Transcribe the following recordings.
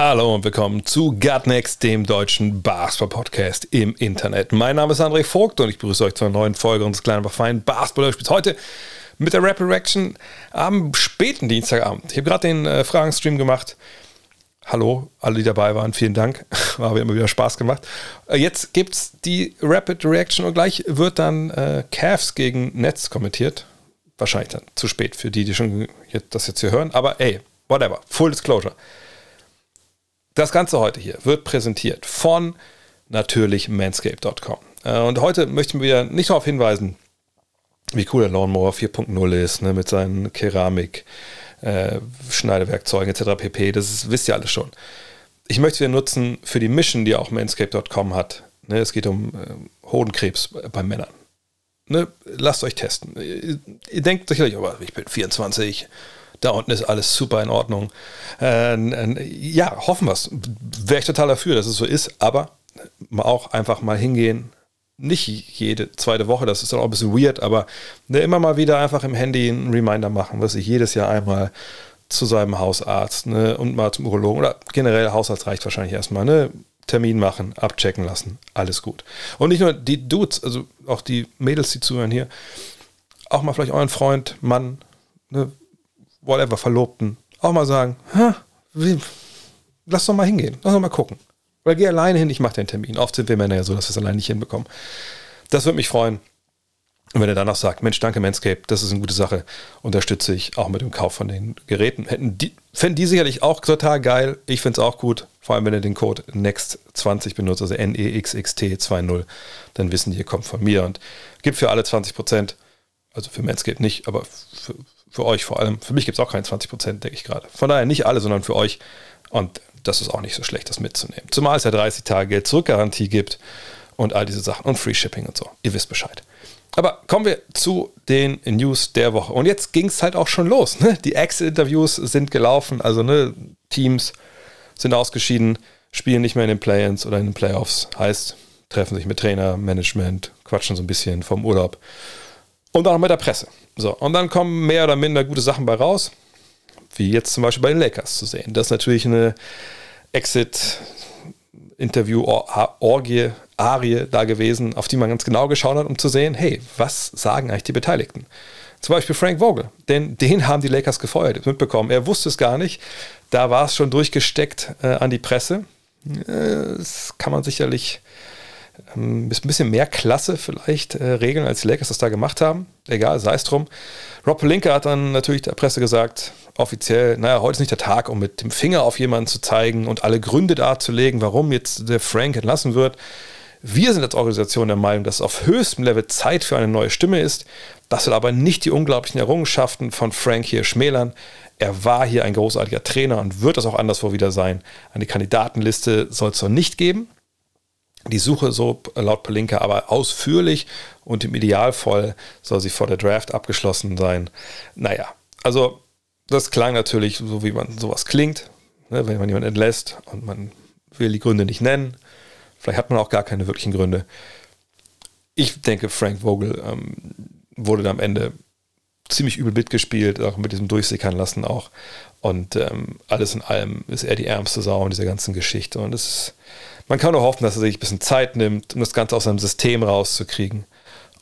Hallo und willkommen zu Gutnext, dem deutschen Basketball-Podcast im Internet. Mein Name ist André Vogt und ich begrüße euch zu einer neuen Folge unseres kleinen, aber feinen Basketball-Spiels. Heute mit der Rapid Reaction am späten Dienstagabend. Ich habe gerade den äh, Fragenstream gemacht. Hallo, alle, die dabei waren, vielen Dank. War mir immer wieder Spaß gemacht. Äh, jetzt gibt es die Rapid Reaction und gleich wird dann äh, Cavs gegen Nets kommentiert. Wahrscheinlich dann zu spät für die, die schon jetzt, das jetzt hier hören. Aber ey, whatever. Full Disclosure. Das Ganze heute hier wird präsentiert von natürlich manscape.com. Äh, Und heute möchten wir nicht darauf hinweisen, wie cool der Lawnmower 4.0 ist, ne, mit seinen Keramik, äh, Schneidewerkzeugen etc. pp. Das ist, wisst ihr alles schon. Ich möchte wieder nutzen für die Mission, die auch manscape.com hat. Ne, es geht um äh, Hodenkrebs bei Männern. Ne, lasst euch testen. Ihr, ihr denkt sicherlich, aber ich bin 24, da unten ist alles super in Ordnung. Äh, äh, ja, hoffen wir es. Wäre ich total dafür, dass es so ist, aber auch einfach mal hingehen. Nicht jede zweite Woche, das ist dann auch ein bisschen weird, aber ne, immer mal wieder einfach im Handy einen Reminder machen, was ich jedes Jahr einmal zu seinem Hausarzt ne, und mal zum Urologen oder generell Hausarzt reicht wahrscheinlich erstmal. Ne, Termin machen, abchecken lassen, alles gut. Und nicht nur die Dudes, also auch die Mädels, die zuhören hier, auch mal vielleicht euren Freund, Mann, ne, whatever, Verlobten, auch mal sagen, lass doch mal hingehen, lass doch mal gucken. Oder geh alleine hin, ich mache den Termin. Oft sind wir Männer ja so, dass wir es alleine nicht hinbekommen. Das würde mich freuen. Und wenn er danach sagt, Mensch, danke Manscape, das ist eine gute Sache, unterstütze ich auch mit dem Kauf von den Geräten. Hätten die, fänden die sicherlich auch total geil. Ich finde es auch gut, vor allem wenn ihr den Code NEXT20 benutzt, also NEXXT20, dann wissen die, ihr kommt von mir und gibt für alle 20 Prozent. Also für Manscape nicht, aber für, für euch vor allem. Für mich gibt es auch keine 20 Prozent, denke ich gerade. Von daher nicht alle, sondern für euch. Und das ist auch nicht so schlecht, das mitzunehmen. Zumal es ja 30 Tage Geld-Zurück-Garantie gibt und all diese Sachen und Free Shipping und so. Ihr wisst Bescheid. Aber kommen wir zu den News der Woche. Und jetzt ging es halt auch schon los. Ne? Die Exit-Interviews sind gelaufen, also ne, Teams sind ausgeschieden, spielen nicht mehr in den Play-ins oder in den Playoffs. Heißt, treffen sich mit Trainer, Management, quatschen so ein bisschen vom Urlaub. Und auch mit der Presse. So, und dann kommen mehr oder minder gute Sachen bei raus, wie jetzt zum Beispiel bei den Lakers zu sehen. Das ist natürlich eine Exit-Interview-Orgie, Arie da gewesen, auf die man ganz genau geschaut hat, um zu sehen, hey, was sagen eigentlich die Beteiligten? Zum Beispiel Frank Vogel, denn den haben die Lakers gefeuert, mitbekommen. Er wusste es gar nicht. Da war es schon durchgesteckt äh, an die Presse. Äh, das kann man sicherlich ähm, ein bisschen mehr Klasse vielleicht äh, regeln, als die Lakers das da gemacht haben. Egal, sei es drum. Rob Pelinka hat dann natürlich der Presse gesagt, offiziell, naja, heute ist nicht der Tag, um mit dem Finger auf jemanden zu zeigen und alle Gründe darzulegen, warum jetzt der Frank entlassen wird. Wir sind als Organisation der Meinung, dass es auf höchstem Level Zeit für eine neue Stimme ist. Das soll aber nicht die unglaublichen Errungenschaften von Frank hier schmälern. Er war hier ein großartiger Trainer und wird das auch anderswo wieder sein. Eine Kandidatenliste soll es noch nicht geben. Die Suche so laut Pelinka aber ausführlich und im Idealfall soll sie vor der Draft abgeschlossen sein. Naja, also das klang natürlich so, wie man sowas klingt, ne, wenn man jemanden entlässt und man will die Gründe nicht nennen. Vielleicht hat man auch gar keine wirklichen Gründe. Ich denke, Frank Vogel ähm, wurde da am Ende ziemlich übel mitgespielt, auch mit diesem Durchsickern lassen auch. Und ähm, alles in allem ist er die ärmste Sau in dieser ganzen Geschichte. Und es ist, man kann nur hoffen, dass er sich ein bisschen Zeit nimmt, um das Ganze aus seinem System rauszukriegen.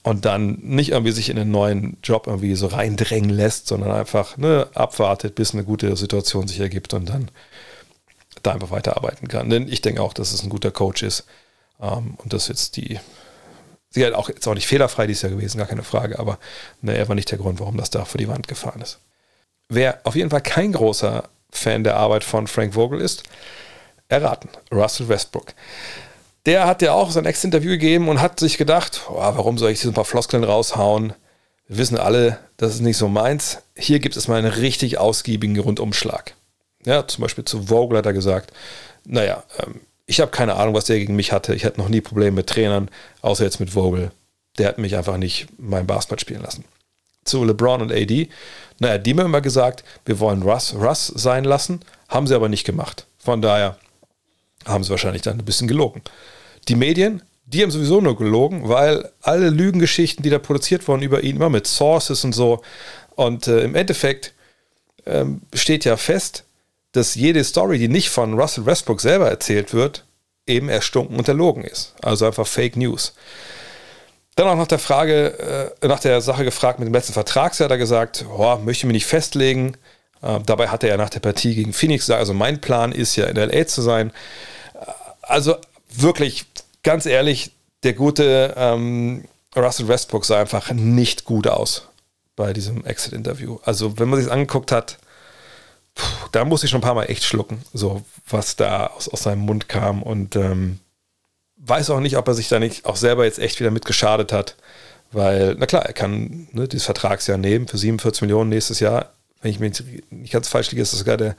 Und dann nicht irgendwie sich in einen neuen Job irgendwie so reindrängen lässt, sondern einfach ne, abwartet, bis eine gute Situation sich ergibt und dann da einfach weiterarbeiten kann. Denn ich denke auch, dass es ein guter Coach ist. Ähm, und das jetzt die. Sie hat auch jetzt auch nicht fehlerfrei dies Jahr gewesen, gar keine Frage, aber ne, er war nicht der Grund, warum das da vor die Wand gefahren ist. Wer auf jeden Fall kein großer Fan der Arbeit von Frank Vogel ist, erraten, Russell Westbrook. Der hat ja auch sein Ex-Interview gegeben und hat sich gedacht, oh, warum soll ich hier ein paar Floskeln raushauen? Wir wissen alle, das ist nicht so meins. Hier gibt es mal einen richtig ausgiebigen Rundumschlag. Ja, zum Beispiel zu Vogel hat er gesagt, naja, ähm, ich habe keine Ahnung, was der gegen mich hatte. Ich hatte noch nie Probleme mit Trainern, außer jetzt mit Vogel. Der hat mich einfach nicht mein Basketball spielen lassen. Zu LeBron und AD. Naja, die haben immer gesagt, wir wollen Russ, Russ sein lassen, haben sie aber nicht gemacht. Von daher haben sie wahrscheinlich dann ein bisschen gelogen. Die Medien, die haben sowieso nur gelogen, weil alle Lügengeschichten, die da produziert wurden über ihn, immer mit Sources und so. Und äh, im Endeffekt ähm, steht ja fest, dass jede Story, die nicht von Russell Westbrook selber erzählt wird, eben erstunken und erlogen ist. Also einfach Fake News. Dann auch nach der Frage, äh, nach der Sache gefragt mit dem letzten Vertragsjahr, hat er gesagt, oh, möchte mich nicht festlegen. Äh, dabei hatte er nach der Partie gegen Phoenix gesagt, also mein Plan ist ja in LA zu sein. Äh, also wirklich, ganz ehrlich, der gute ähm, Russell Westbrook sah einfach nicht gut aus bei diesem Exit-Interview. Also wenn man sich angeguckt hat, puh, da muss ich schon ein paar Mal echt schlucken, so was da aus, aus seinem Mund kam und ähm, weiß auch nicht, ob er sich da nicht auch selber jetzt echt wieder mitgeschadet hat, weil, na klar, er kann ne, dieses Vertragsjahr nehmen für 47 Millionen nächstes Jahr. Wenn ich mich nicht ganz falsch liege, ist das sogar der,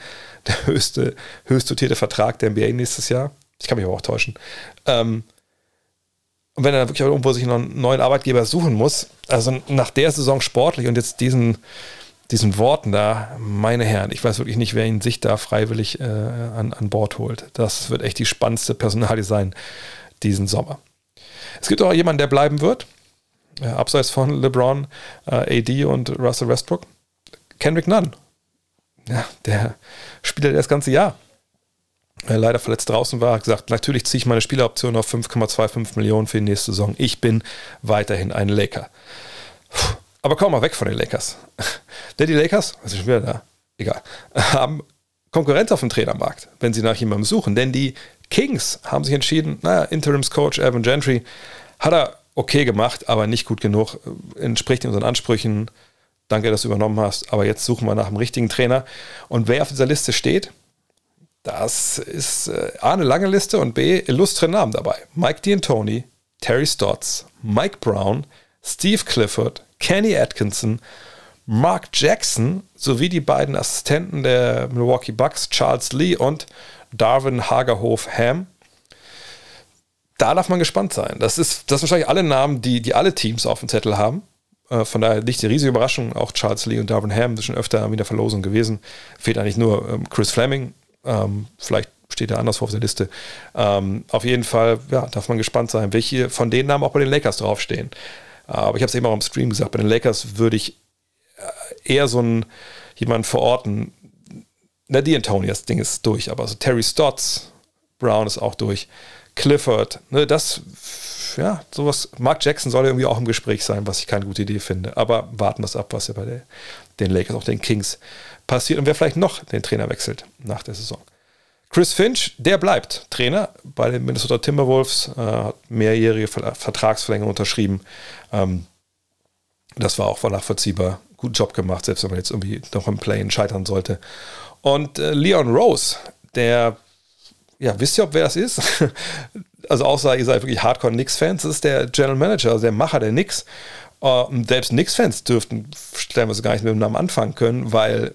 der höchste, höchst dotierte Vertrag der NBA nächstes Jahr. Ich kann mich aber auch täuschen. Ähm, und wenn er dann wirklich irgendwo sich noch einen neuen Arbeitgeber suchen muss, also nach der Saison sportlich und jetzt diesen, diesen Worten da, meine Herren, ich weiß wirklich nicht, wer ihn sich da freiwillig äh, an, an Bord holt. Das wird echt die spannendste Personalie sein diesen Sommer. Es gibt auch jemanden, der bleiben wird, äh, abseits von LeBron, äh, AD und Russell Westbrook. Kendrick Nunn. Ja, der spielt ja das ganze Jahr. Er leider verletzt draußen war, hat gesagt, natürlich ziehe ich meine Spieleroption auf 5,25 Millionen für die nächste Saison. Ich bin weiterhin ein Laker. Aber komm mal weg von den Lakers. Denn die Lakers, was ist wieder da? Egal. Haben Konkurrenz auf dem Trainermarkt, wenn sie nach jemandem suchen. Denn die Kings haben sich entschieden, naja, Interimscoach Evan Gentry hat er okay gemacht, aber nicht gut genug, entspricht unseren Ansprüchen. Danke, dass du übernommen hast, aber jetzt suchen wir nach einem richtigen Trainer. Und wer auf dieser Liste steht, das ist äh, A, eine lange Liste und B, illustre Namen dabei. Mike D'Antoni, Terry Stotts, Mike Brown, Steve Clifford, Kenny Atkinson, Mark Jackson sowie die beiden Assistenten der Milwaukee Bucks, Charles Lee und Darwin Hagerhof Ham. Da darf man gespannt sein. Das ist, das sind wahrscheinlich alle Namen, die, die alle Teams auf dem Zettel haben. Äh, von daher nicht die riesige Überraschung. Auch Charles Lee und Darwin Ham sind schon öfter in der Verlosung gewesen. Fehlt eigentlich nur ähm, Chris Fleming. Ähm, vielleicht steht er anders auf der Liste. Ähm, auf jeden Fall ja, darf man gespannt sein, welche von den Namen auch bei den Lakers draufstehen. Aber ich habe es eben auch im Stream gesagt, bei den Lakers würde ich äh, eher so einen jemanden verorten, na, die Tony, das Ding ist durch, aber so Terry Stotts, Brown ist auch durch, Clifford, ne, das, ja, sowas, Mark Jackson soll irgendwie auch im Gespräch sein, was ich keine gute Idee finde. Aber warten wir es ab, was ja bei der, den Lakers, auch den Kings passiert und wer vielleicht noch den Trainer wechselt nach der Saison. Chris Finch, der bleibt Trainer bei den Minnesota Timberwolves, äh, hat mehrjährige Vertragsverlängerung unterschrieben. Ähm, das war auch nachvollziehbar. Guten Job gemacht, selbst wenn man jetzt irgendwie noch im Play scheitern sollte. Und äh, Leon Rose, der, ja, wisst ihr, ob wer das ist? Also außer ihr seid wirklich Hardcore Knicks-Fans, das ist der General Manager, also der Macher der Knicks. Uh, selbst Knicks-Fans dürften stellenweise gar nicht mit dem Namen anfangen können, weil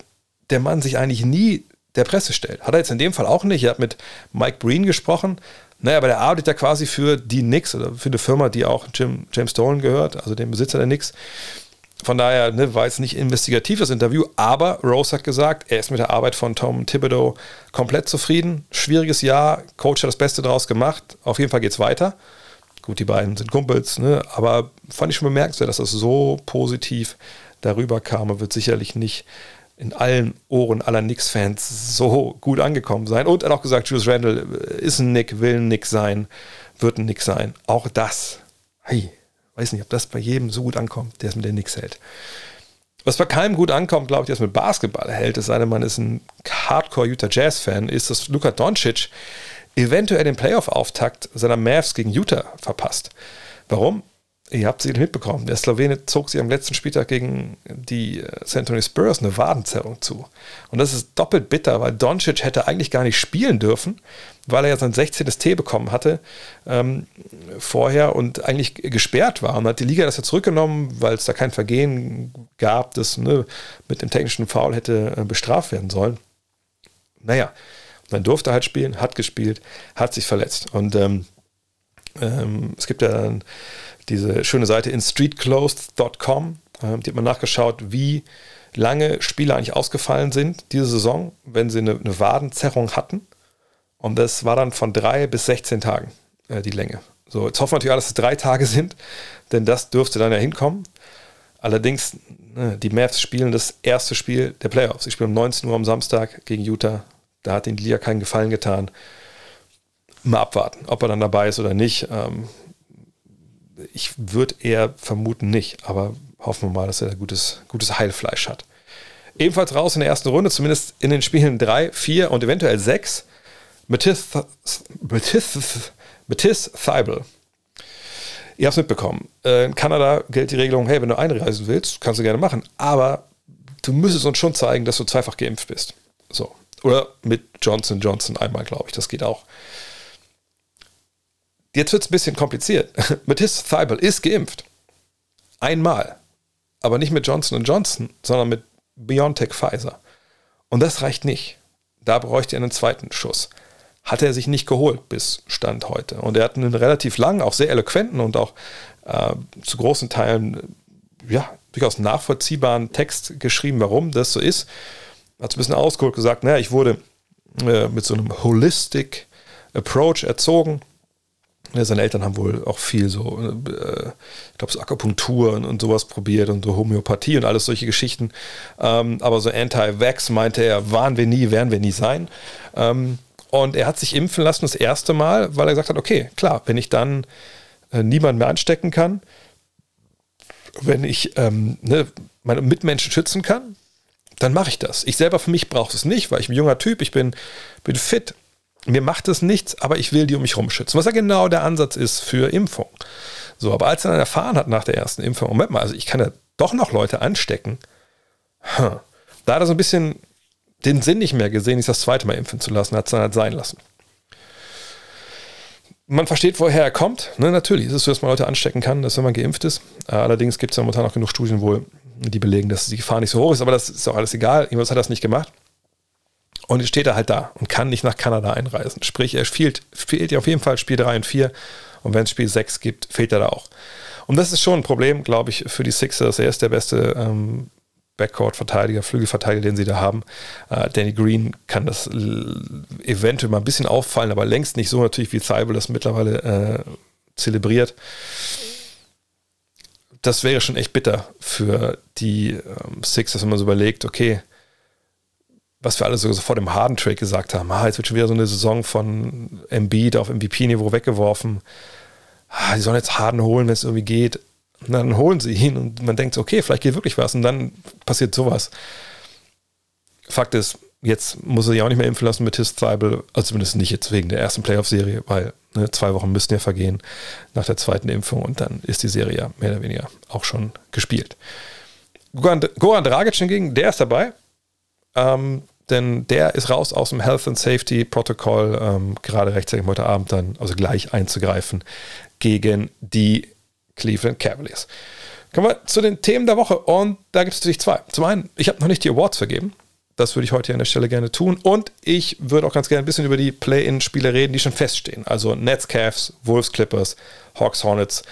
der Mann sich eigentlich nie der Presse stellt. Hat er jetzt in dem Fall auch nicht. Er hat mit Mike Breen gesprochen. Naja, aber der arbeitet ja quasi für die Knicks oder für eine Firma, die auch Jim, James Dolan gehört, also dem Besitzer der Knicks. Von daher ne, war jetzt nicht investigatives Interview, aber Rose hat gesagt, er ist mit der Arbeit von Tom Thibodeau komplett zufrieden. Schwieriges Jahr, Coach hat das Beste draus gemacht. Auf jeden Fall geht es weiter. Gut, die beiden sind Kumpels, ne, aber fand ich schon bemerkenswert, dass das so positiv darüber kam und wird sicherlich nicht in allen Ohren aller Knicks-Fans so gut angekommen sein. Und er hat auch gesagt, Julius Randall ist ein Nick, will ein Nick sein, wird ein Nick sein. Auch das, hey, Weiß nicht, ob das bei jedem so gut ankommt, der es mit den Knicks hält. Was bei keinem gut ankommt, glaube ich, der es mit Basketball hält, es sei denn, man ist ein Hardcore Utah Jazz-Fan, ist, dass Luka Doncic eventuell den Playoff-Auftakt seiner Mavs gegen Utah verpasst. Warum? Ihr habt sie mitbekommen. Der Slowene zog sie am letzten Spieltag gegen die äh, San Antonio Spurs eine Wadenzerrung zu. Und das ist doppelt bitter, weil Doncic hätte eigentlich gar nicht spielen dürfen, weil er ja sein 16. T bekommen hatte ähm, vorher und eigentlich gesperrt war. Und hat die Liga das ja zurückgenommen, weil es da kein Vergehen gab, das ne, mit dem technischen Foul hätte äh, bestraft werden sollen. Naja, Dann durfte halt spielen, hat gespielt, hat sich verletzt. Und ähm, ähm, es gibt ja dann diese schöne Seite in streetclothes.com, ähm, die hat man nachgeschaut, wie lange Spieler eigentlich ausgefallen sind diese Saison, wenn sie eine, eine Wadenzerrung hatten. Und das war dann von drei bis 16 Tagen äh, die Länge. So, jetzt hoffen wir natürlich, dass es drei Tage sind, denn das dürfte dann ja hinkommen. Allerdings, ne, die Mavs spielen das erste Spiel der Playoffs. Sie spielen um 19 Uhr am Samstag gegen Utah. Da hat den Liga keinen Gefallen getan. Mal abwarten, ob er dann dabei ist oder nicht. Ähm, ich würde eher vermuten nicht, aber hoffen wir mal, dass er da gutes, gutes Heilfleisch hat. Ebenfalls raus in der ersten Runde, zumindest in den Spielen 3, 4 und eventuell 6. Matisse Thibault. Ihr habt es mitbekommen. Äh, in Kanada gilt die Regelung, hey, wenn du einreisen willst, kannst du gerne machen, aber du müsstest uns schon zeigen, dass du zweifach geimpft bist. So. Oder mit Johnson Johnson einmal, glaube ich. Das geht auch. Jetzt wird es ein bisschen kompliziert. Matisse Thibault ist geimpft. Einmal. Aber nicht mit Johnson Johnson, sondern mit BioNTech Pfizer. Und das reicht nicht. Da bräuchte er einen zweiten Schuss. Hat er sich nicht geholt bis Stand heute. Und er hat einen relativ langen, auch sehr eloquenten und auch äh, zu großen Teilen ja, durchaus nachvollziehbaren Text geschrieben, warum das so ist. Hat ein bisschen ausgeholt gesagt, naja, ich wurde äh, mit so einem Holistic Approach erzogen ja, seine Eltern haben wohl auch viel so, äh, ich glaube, so Akupunktur und, und, sowas probiert und so Homöopathie und alles solche Geschichten. Ähm, aber so Anti-Vax meinte er, waren wir nie, werden wir nie sein. Ähm, und er hat sich impfen lassen das erste Mal, weil er gesagt hat, okay, klar, wenn ich dann äh, niemanden mehr anstecken kann, wenn ich ähm, ne, meine Mitmenschen schützen kann, dann mache ich das. Ich selber für mich brauche es nicht, weil ich ein junger Typ, ich bin, bin fit, mir macht es nichts, aber ich will die um mich rumschützen. Was ja genau der Ansatz ist für Impfung. So, aber als er dann erfahren hat nach der ersten Impfung, Moment mal, also ich kann ja doch noch Leute anstecken, huh, da hat er so ein bisschen den Sinn nicht mehr gesehen, sich das zweite Mal impfen zu lassen, hat es dann halt sein lassen. Man versteht, woher er kommt. Ne, natürlich ist es so, dass man Leute anstecken kann, dass wenn man geimpft ist. Allerdings gibt es ja momentan auch genug Studien wohl, die belegen, dass die Gefahr nicht so hoch ist, aber das ist auch alles egal. Jedenfalls hat das nicht gemacht. Und steht er halt da und kann nicht nach Kanada einreisen. Sprich, er fehlt, fehlt auf jeden Fall Spiel 3 und 4. Und wenn es Spiel 6 gibt, fehlt er da auch. Und das ist schon ein Problem, glaube ich, für die Sixers. Er ist der beste ähm, Backcourt-Verteidiger, Flügelverteidiger, den sie da haben. Äh, Danny Green kann das eventuell mal ein bisschen auffallen, aber längst nicht so natürlich, wie Zeibel das mittlerweile äh, zelebriert. Das wäre schon echt bitter für die ähm, Sixers, wenn man so überlegt, okay, was wir alle so vor dem Harden-Trade gesagt haben, ah, jetzt wird schon wieder so eine Saison von Embiid auf MVP-Niveau weggeworfen. Ah, die sollen jetzt Harden holen, wenn es irgendwie geht. Und dann holen sie ihn und man denkt, okay, vielleicht geht wirklich was und dann passiert sowas. Fakt ist, jetzt muss er sich auch nicht mehr impfen lassen mit His Thibault, also zumindest nicht jetzt wegen der ersten Playoff-Serie, weil ne, zwei Wochen müssten ja vergehen nach der zweiten Impfung und dann ist die Serie ja mehr oder weniger auch schon gespielt. Goran Dragic hingegen, der ist dabei. Ähm, denn der ist raus aus dem Health and Safety Protokoll, ähm, gerade rechtzeitig heute Abend dann, also gleich einzugreifen gegen die Cleveland Cavaliers. Kommen wir zu den Themen der Woche und da gibt es natürlich zwei. Zum einen, ich habe noch nicht die Awards vergeben. Das würde ich heute an der Stelle gerne tun. Und ich würde auch ganz gerne ein bisschen über die Play-In-Spiele reden, die schon feststehen. Also Nets, Cavs, Wolves, Clippers, Hawks, Hornets,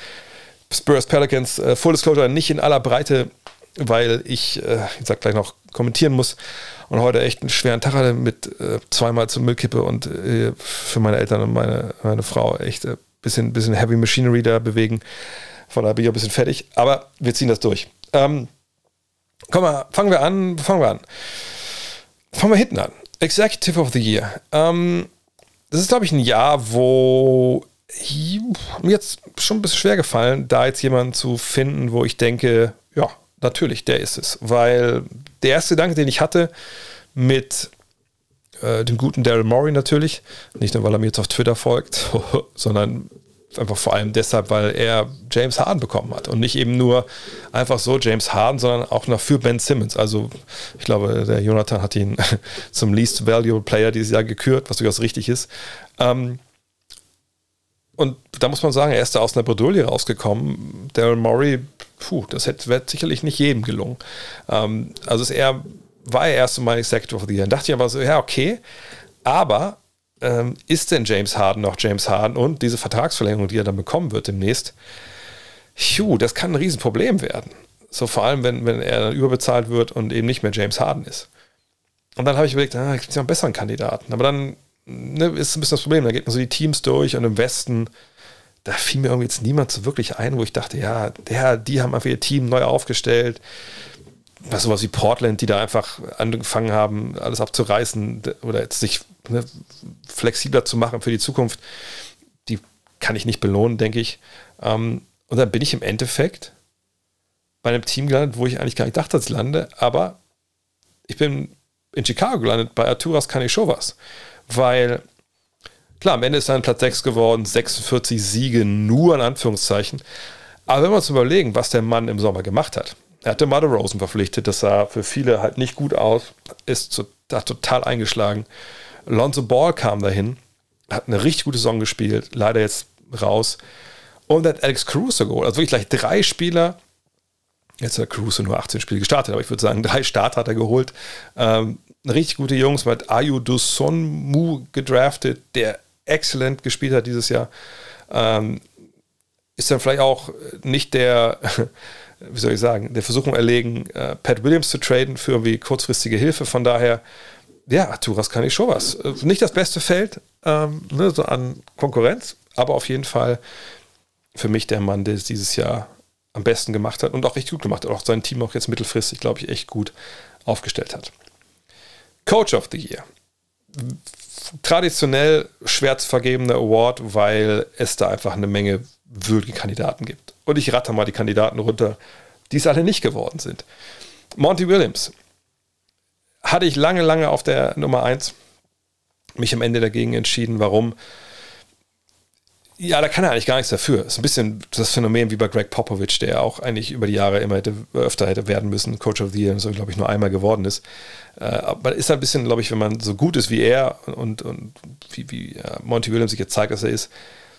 Spurs, Pelicans. Äh, Full Disclosure nicht in aller Breite, weil ich, äh, ich sag gleich noch, kommentieren muss und heute echt einen schweren Tag hatte mit äh, zweimal zur Müllkippe und äh, für meine Eltern und meine, meine Frau echt ein äh, bisschen, bisschen Heavy Machinery da bewegen. Von daher bin ich auch ein bisschen fertig, aber wir ziehen das durch. Ähm, komm mal, fangen wir an, fangen wir an. Fangen wir hinten an. Executive of the Year. Ähm, das ist, glaube ich, ein Jahr, wo mir jetzt schon ein bisschen schwer gefallen, da jetzt jemanden zu finden, wo ich denke, ja, natürlich, der ist es. Weil der erste Gedanke, den ich hatte mit äh, dem guten Daryl Morey natürlich, nicht nur weil er mir jetzt auf Twitter folgt, sondern einfach vor allem deshalb, weil er James Harden bekommen hat und nicht eben nur einfach so James Harden, sondern auch noch für Ben Simmons. Also ich glaube, der Jonathan hat ihn zum Least Valuable Player dieses Jahr gekürt, was durchaus richtig ist. Ähm, und da muss man sagen, er ist da aus einer Bredouille rausgekommen. Daryl Morey puh, das wäre sicherlich nicht jedem gelungen. Ähm, also es eher, war er erst mal Executive of the Year. Dann dachte ich aber so, ja, okay, Aber ähm, ist denn James Harden noch James Harden und diese Vertragsverlängerung, die er dann bekommen wird demnächst, phew, das kann ein Riesenproblem werden. So vor allem, wenn, wenn er dann überbezahlt wird und eben nicht mehr James Harden ist. Und dann habe ich überlegt, ah, gibt es ja einen besseren Kandidaten. Aber dann ne, ist ein bisschen das Problem, da geht man so die Teams durch und im Westen, da fiel mir irgendwie jetzt niemand so wirklich ein, wo ich dachte, ja, der, die haben einfach ihr Team neu aufgestellt. Was sowas wie Portland, die da einfach angefangen haben, alles abzureißen oder jetzt sich ne, flexibler zu machen für die Zukunft, die kann ich nicht belohnen, denke ich. Ähm, und dann bin ich im Endeffekt bei einem Team gelandet, wo ich eigentlich gar nicht dachte, dass ich lande, aber ich bin in Chicago gelandet, bei Arturas kann ich schon was. Weil, klar, am Ende ist dann Platz 6 geworden, 46 Siege nur in Anführungszeichen. Aber wenn wir uns überlegen, was der Mann im Sommer gemacht hat, er hatte Mother Rosen verpflichtet, das sah für viele halt nicht gut aus, ist zu, da total eingeschlagen. Lonzo Ball kam dahin, hat eine richtig gute Saison gespielt, leider jetzt raus. Und hat Alex Caruso geholt. Also wirklich gleich drei Spieler. Jetzt hat Caruso nur 18 Spiele gestartet, aber ich würde sagen, drei Starter hat er geholt. Ähm, richtig gute Jungs, man hat Ayu Dusonmu gedraftet, der exzellent gespielt hat dieses Jahr. Ähm, ist dann vielleicht auch nicht der, wie soll ich sagen, der Versuchung erlegen, äh, Pat Williams zu traden für irgendwie kurzfristige Hilfe. Von daher, ja, Arturas kann ich schon was. Äh, nicht das beste Feld ähm, ne, so an Konkurrenz, aber auf jeden Fall für mich der Mann, der es dieses Jahr am besten gemacht hat und auch richtig gut gemacht hat. Auch sein Team auch jetzt mittelfristig, glaube ich, echt gut aufgestellt hat. Coach of the Year. Traditionell schwer zu vergebender Award, weil es da einfach eine Menge würdige Kandidaten gibt. Und ich ratter mal die Kandidaten runter, die es alle nicht geworden sind. Monty Williams hatte ich lange, lange auf der Nummer 1, mich am Ende dagegen entschieden. Warum? Ja, da kann er eigentlich gar nichts dafür. Ist ein bisschen das Phänomen wie bei Greg Popovich, der auch eigentlich über die Jahre immer hätte, öfter hätte werden müssen, Coach of the Year, so glaube ich nur einmal geworden ist. Äh, aber ist ein bisschen, glaube ich, wenn man so gut ist wie er und, und wie, wie Monty Williams sich jetzt zeigt, dass er ist,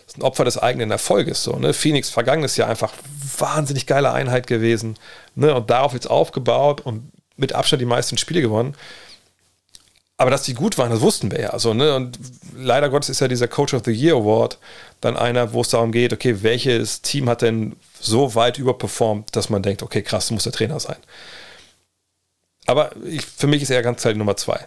ist ein Opfer des eigenen Erfolges. So, ne? Phoenix vergangenes Jahr einfach wahnsinnig geile Einheit gewesen ne? und darauf jetzt aufgebaut und mit Abstand die meisten Spiele gewonnen. Aber dass die gut waren, das wussten wir ja. Also, ne? Und leider Gottes ist ja dieser Coach of the Year Award dann einer, wo es darum geht, okay, welches Team hat denn so weit überperformt, dass man denkt, okay, krass, muss der Trainer sein. Aber ich, für mich ist er ganz klar die Nummer zwei.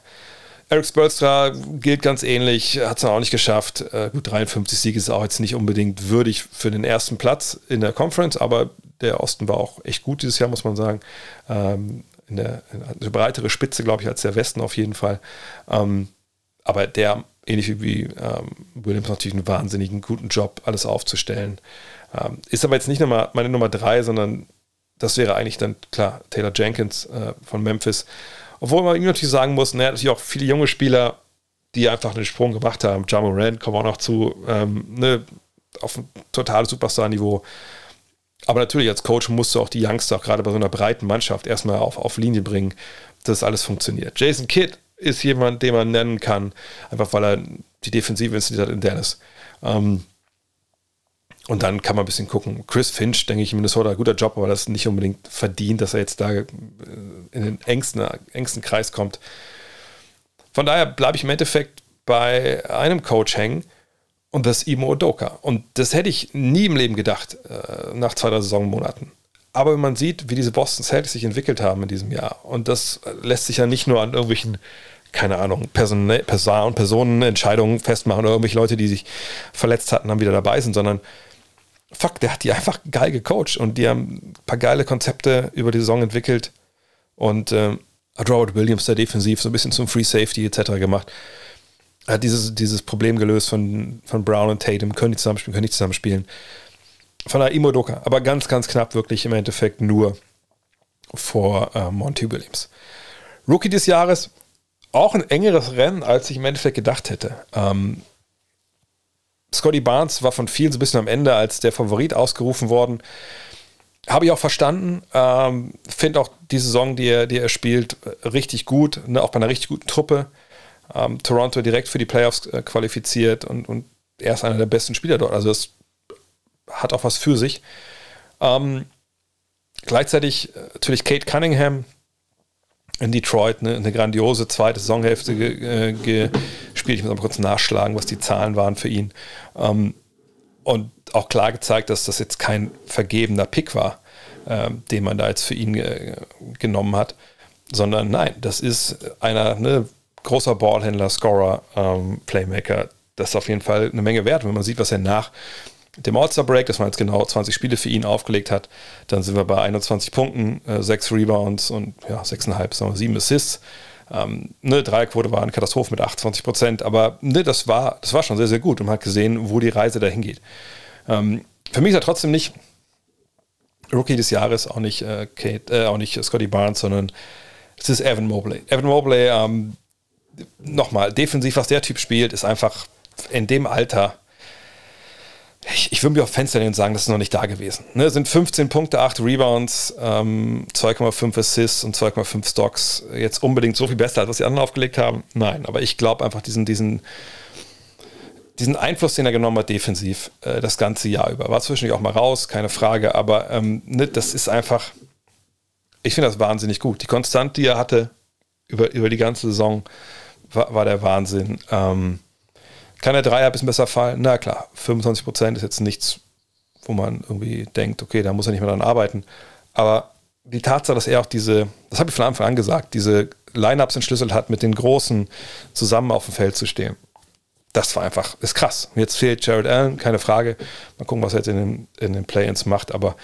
Eric Spolstra gilt ganz ähnlich, hat es auch nicht geschafft. Äh, gut, 53 Siege ist auch jetzt nicht unbedingt würdig für den ersten Platz in der Conference, aber der Osten war auch echt gut dieses Jahr, muss man sagen. Ähm, in der, eine breitere Spitze, glaube ich, als der Westen auf jeden Fall. Ähm, aber der, ähnlich wie ähm, Williams, natürlich einen wahnsinnigen guten Job, alles aufzustellen. Ähm, ist aber jetzt nicht Nummer, meine Nummer drei, sondern das wäre eigentlich dann klar Taylor Jenkins äh, von Memphis. Obwohl man ihm natürlich sagen muss, naja, natürlich auch viele junge Spieler, die einfach einen Sprung gemacht haben. Jamal Rand kommen auch noch zu, ähm, ne, auf ein totales Superstar-Niveau. Aber natürlich als Coach musst du auch die Youngster, auch gerade bei so einer breiten Mannschaft, erstmal auf, auf Linie bringen, dass alles funktioniert. Jason Kidd ist jemand, den man nennen kann, einfach weil er die Defensive installiert hat in Dallas. Ähm, und dann kann man ein bisschen gucken. Chris Finch, denke ich, in Minnesota, guter Job, aber das nicht unbedingt verdient, dass er jetzt da äh, in den engsten, engsten Kreis kommt. Von daher bleibe ich im Endeffekt bei einem Coach hängen, und das Imo Odoka. Und das hätte ich nie im Leben gedacht, äh, nach zwei, drei Saisonmonaten. Aber wenn man sieht, wie diese Boston Celtics sich entwickelt haben in diesem Jahr, und das lässt sich ja nicht nur an irgendwelchen, keine Ahnung, Person, Person, Personenentscheidungen festmachen oder irgendwelche Leute, die sich verletzt hatten, dann wieder dabei sind, sondern fuck, der hat die einfach geil gecoacht und die haben ein paar geile Konzepte über die Saison entwickelt und äh, hat Robert Williams da defensiv so ein bisschen zum Free Safety etc. gemacht hat dieses, dieses Problem gelöst von, von Brown und Tatum, können die zusammenspielen, können nicht zusammenspielen. Von der Imodoka, aber ganz, ganz knapp wirklich im Endeffekt nur vor äh, Monty Williams. Rookie des Jahres, auch ein engeres Rennen, als ich im Endeffekt gedacht hätte. Ähm, Scotty Barnes war von vielen so ein bisschen am Ende als der Favorit ausgerufen worden. Habe ich auch verstanden. Ähm, Finde auch die Saison, die er, die er spielt, richtig gut. Ne? Auch bei einer richtig guten Truppe ähm, Toronto direkt für die Playoffs äh, qualifiziert und, und er ist einer der besten Spieler dort. Also es hat auch was für sich. Ähm, gleichzeitig äh, natürlich Kate Cunningham in Detroit eine, eine grandiose zweite Saisonhälfte äh, gespielt. Ich muss mal kurz nachschlagen, was die Zahlen waren für ihn. Ähm, und auch klar gezeigt, dass das jetzt kein vergebener Pick war, ähm, den man da jetzt für ihn äh, genommen hat, sondern nein, das ist einer ne, großer Ballhändler, Scorer, ähm, Playmaker. Das ist auf jeden Fall eine Menge wert, wenn man sieht, was er nach dem All-Star-Break, das waren jetzt genau 20 Spiele für ihn aufgelegt hat, dann sind wir bei 21 Punkten, äh, 6 Rebounds und ja, 6,5, sagen wir, 7 Assists. Ähm, ne, Dreierquote war eine Katastrophe mit 28 Prozent, aber ne, das, war, das war schon sehr, sehr gut und man hat gesehen, wo die Reise dahin geht. Ähm, für mich ist er trotzdem nicht Rookie des Jahres, auch nicht, äh, Kate, äh, auch nicht Scotty Barnes, sondern es ist Evan Mobley. Evan Mobley, ähm, nochmal, defensiv, was der Typ spielt, ist einfach in dem Alter ich, ich würde mir auf Fenster nehmen und sagen, das ist noch nicht da gewesen. Ne, sind 15 Punkte, 8 Rebounds, ähm, 2,5 Assists und 2,5 Stocks. Jetzt unbedingt so viel besser, als was die anderen aufgelegt haben? Nein, aber ich glaube einfach diesen, diesen, diesen Einfluss, den er genommen hat, defensiv, äh, das ganze Jahr über. War zwischendurch auch mal raus, keine Frage, aber ähm, ne, das ist einfach, ich finde das wahnsinnig gut. Die Konstant, die er hatte über, über die ganze Saison, war, war der Wahnsinn. Ähm, kann der Dreier ein bisschen besser fallen? Na klar, 25 Prozent ist jetzt nichts, wo man irgendwie denkt, okay, da muss er nicht mehr dran arbeiten. Aber die Tatsache, dass er auch diese, das habe ich von Anfang an gesagt, diese Lineups entschlüsselt hat, mit den Großen zusammen auf dem Feld zu stehen, das war einfach, ist krass. Jetzt fehlt Jared Allen, keine Frage. Mal gucken, was er jetzt in den, in den Play-Ins macht. Aber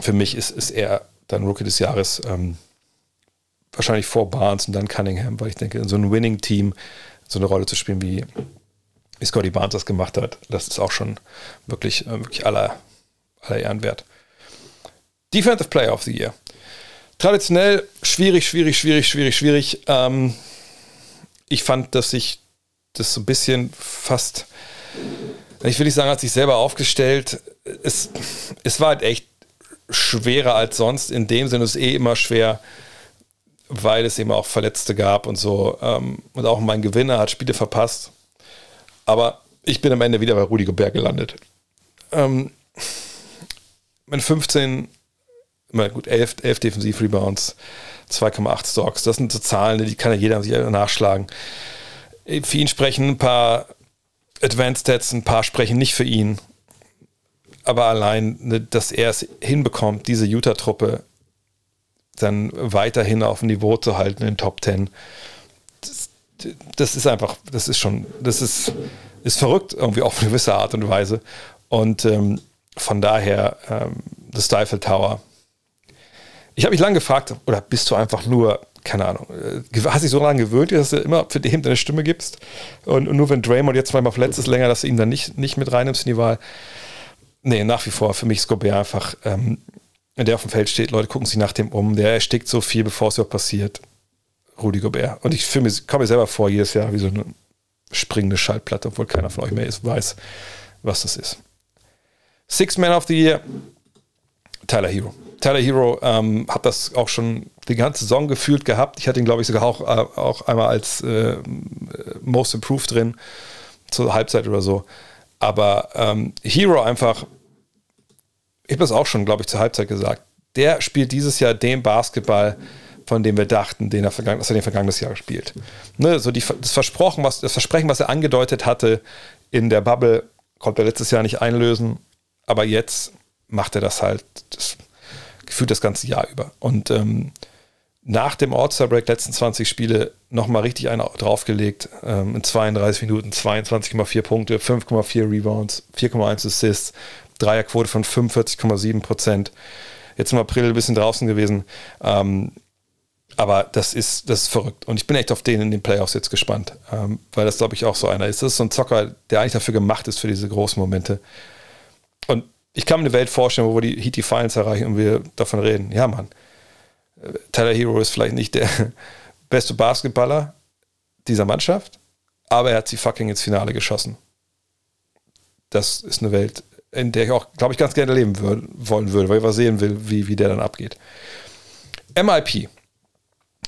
für mich ist, ist er dann Rookie des Jahres ähm, wahrscheinlich vor Barnes und dann Cunningham, weil ich denke, in so einem Winning-Team so eine Rolle zu spielen wie, wie Scotty Barnes das gemacht hat, das ist auch schon wirklich, äh, wirklich aller, aller Ehren wert. Defensive Player of the Year. Traditionell schwierig, schwierig, schwierig, schwierig, schwierig. Ähm, ich fand, dass sich das so ein bisschen fast, ich will nicht sagen, hat sich selber aufgestellt. Es, es war halt echt schwerer als sonst. In dem Sinne ist es eh immer schwer, weil es eben auch Verletzte gab und so. Ähm, und auch mein Gewinner hat Spiele verpasst. Aber ich bin am Ende wieder bei Rudi Gobert gelandet. Ähm, mit 15, gut, 11, 11 Defensiv-Rebounds, 2,8 Stocks. Das sind so Zahlen, die kann ja jeder sich nachschlagen. Für ihn sprechen ein paar Advanced Stats, ein paar sprechen nicht für ihn. Aber allein, ne, dass er es hinbekommt, diese Utah-Truppe dann weiterhin auf dem Niveau zu halten in den Top 10, das ist einfach, das ist schon, das ist, ist verrückt, irgendwie auf eine gewisse Art und Weise. Und ähm, von daher, ähm, The Stifle Tower. Ich habe mich lange gefragt, oder bist du einfach nur, keine Ahnung, äh, hast dich so lange gewöhnt, dass du immer für den deine Stimme gibst und, und nur wenn Draymond jetzt mal verletzt ist länger, dass du ihn dann nicht, nicht mit reinnimmst in die Wahl. Nee, nach wie vor für mich ist Gobert einfach, ähm, der auf dem Feld steht, Leute gucken sich nach dem um, der erstickt so viel, bevor es überhaupt passiert. Rudi Gobert. Und ich komme mir selber vor, jedes Jahr wie so eine springende Schallplatte, obwohl keiner von euch mehr ist, weiß, was das ist. Six Man of the Year, Tyler Hero. Tyler Hero ähm, hat das auch schon die ganze Saison gefühlt gehabt. Ich hatte ihn, glaube ich, sogar auch, äh, auch einmal als äh, Most Improved drin, zur Halbzeit oder so. Aber ähm, Hero einfach, ich habe das auch schon, glaube ich, zur Halbzeit gesagt, der spielt dieses Jahr den Basketball, von dem wir dachten, den er vergangen, dass er den vergangenes Jahr spielt. Ne, so die, das, Versprochen, was, das Versprechen, was er angedeutet hatte in der Bubble, konnte er letztes Jahr nicht einlösen, aber jetzt macht er das halt das, gefühlt das ganze Jahr über. Und ähm, nach dem All-Star-Break, letzten 20 Spiele, nochmal richtig einen draufgelegt. Ähm, in 32 Minuten 22,4 Punkte, 5,4 Rebounds, 4,1 Assists, Dreierquote von 45,7 Prozent. Jetzt im April ein bisschen draußen gewesen. Ähm, aber das ist, das ist verrückt. Und ich bin echt auf den in den Playoffs jetzt gespannt, ähm, weil das, glaube ich, auch so einer ist. Das ist so ein Zocker, der eigentlich dafür gemacht ist, für diese großen Momente. Und ich kann mir eine Welt vorstellen, wo wir die Heat die Finals erreichen und wir davon reden. Ja, Mann, Tyler Hero ist vielleicht nicht der beste Basketballer dieser Mannschaft, aber er hat sie fucking ins Finale geschossen. Das ist eine Welt, in der ich auch, glaube ich, ganz gerne leben würde, wollen würde, weil ich was sehen will, wie, wie der dann abgeht. MIP,